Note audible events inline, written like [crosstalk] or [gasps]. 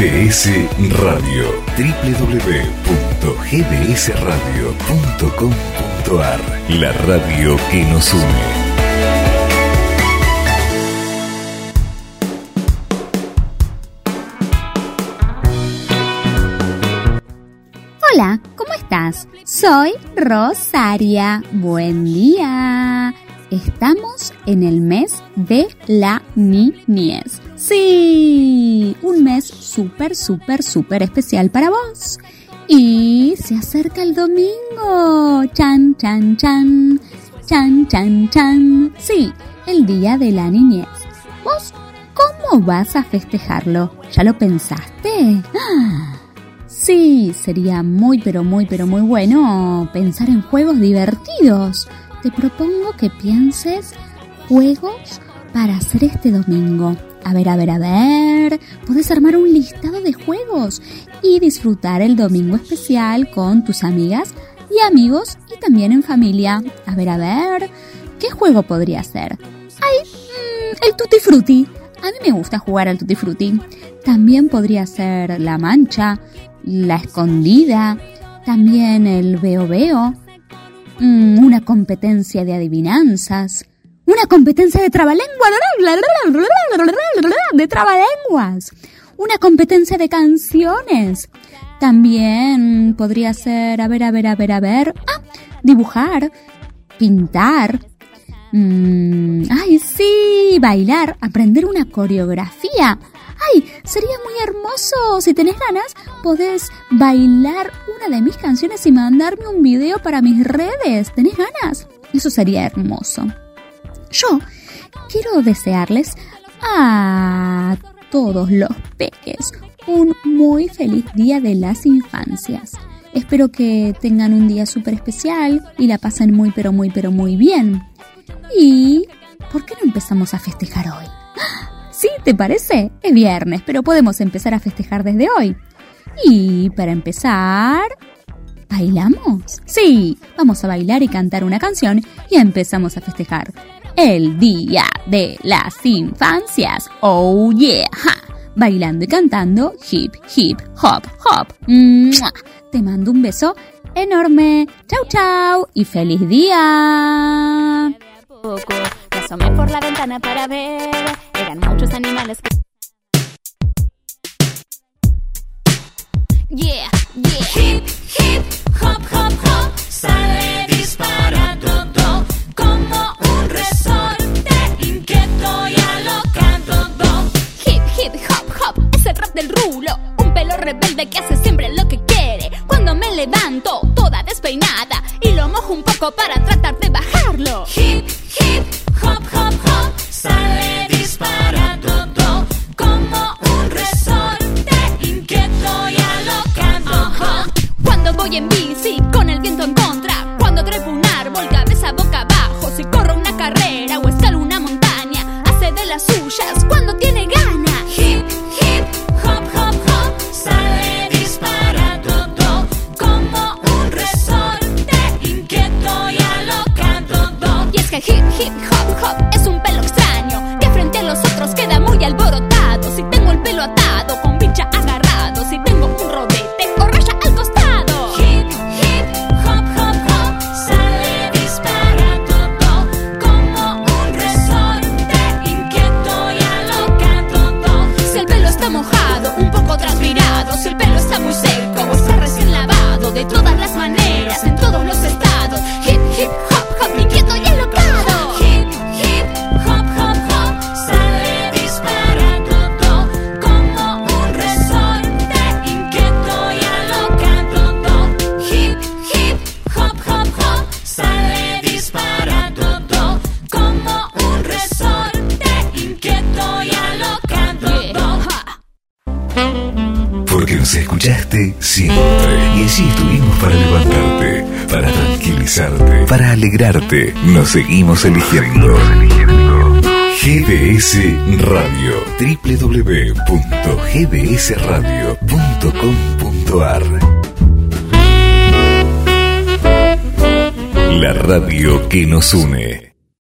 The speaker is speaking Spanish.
GDS Radio, www.gdsradio.com.ar, la radio que nos une. Hola, ¿cómo estás? Soy Rosaria. Buen día. Estamos en el mes de la niñez. Sí, un mes súper, súper, súper especial para vos. Y se acerca el domingo. Chan, chan, chan. Chan, chan, chan. Sí, el día de la niñez. ¿Vos cómo vas a festejarlo? ¿Ya lo pensaste? ¡Ah! [gasps] Sí, sería muy pero muy pero muy bueno pensar en juegos divertidos. Te propongo que pienses juegos para hacer este domingo. A ver, a ver, a ver. Puedes armar un listado de juegos y disfrutar el domingo especial con tus amigas y amigos y también en familia. A ver, a ver. ¿Qué juego podría ser? ¡Ay! Mm, el Tutti Frutti. A mí me gusta jugar al Tutti Frutti. También podría ser la mancha, la escondida, también el veo veo, una competencia de adivinanzas, una competencia de trabalenguas, de trabalenguas, una competencia de canciones. También podría ser, a ver, a ver, a ver, a ver, ah, dibujar, pintar. Mm, ay, sí, bailar, aprender una coreografía. ¡Ay! Sería muy hermoso. Si tenés ganas, podés bailar una de mis canciones y mandarme un video para mis redes. ¿Tenés ganas? Eso sería hermoso. Yo quiero desearles a todos los peques un muy feliz día de las infancias. Espero que tengan un día súper especial y la pasen muy pero muy pero muy bien. ¿Y por qué no empezamos a festejar hoy? ¿Sí? ¿Te parece? Es viernes, pero podemos empezar a festejar desde hoy. Y para empezar... ¿Bailamos? Sí, vamos a bailar y cantar una canción y empezamos a festejar. El Día de las Infancias. Oh yeah. Bailando y cantando hip hip hop hop. Te mando un beso enorme. Chau chau y feliz día. Me asomé por la ventana para ver. Eran muchos animales que. Lo que quiere. Cuando me levanto, toda despeinada. Y lo mojo un poco para tratar de bajarlo. Hip, hip, hop, hop, hop. Sale disparando do, como un resorte inquieto y alocado. Cuando voy en bici nos escuchaste siempre. Y allí estuvimos para levantarte, para tranquilizarte, para alegrarte. Nos seguimos eligiendo. GDS Radio. www.gdsradio.com.ar La radio que nos une.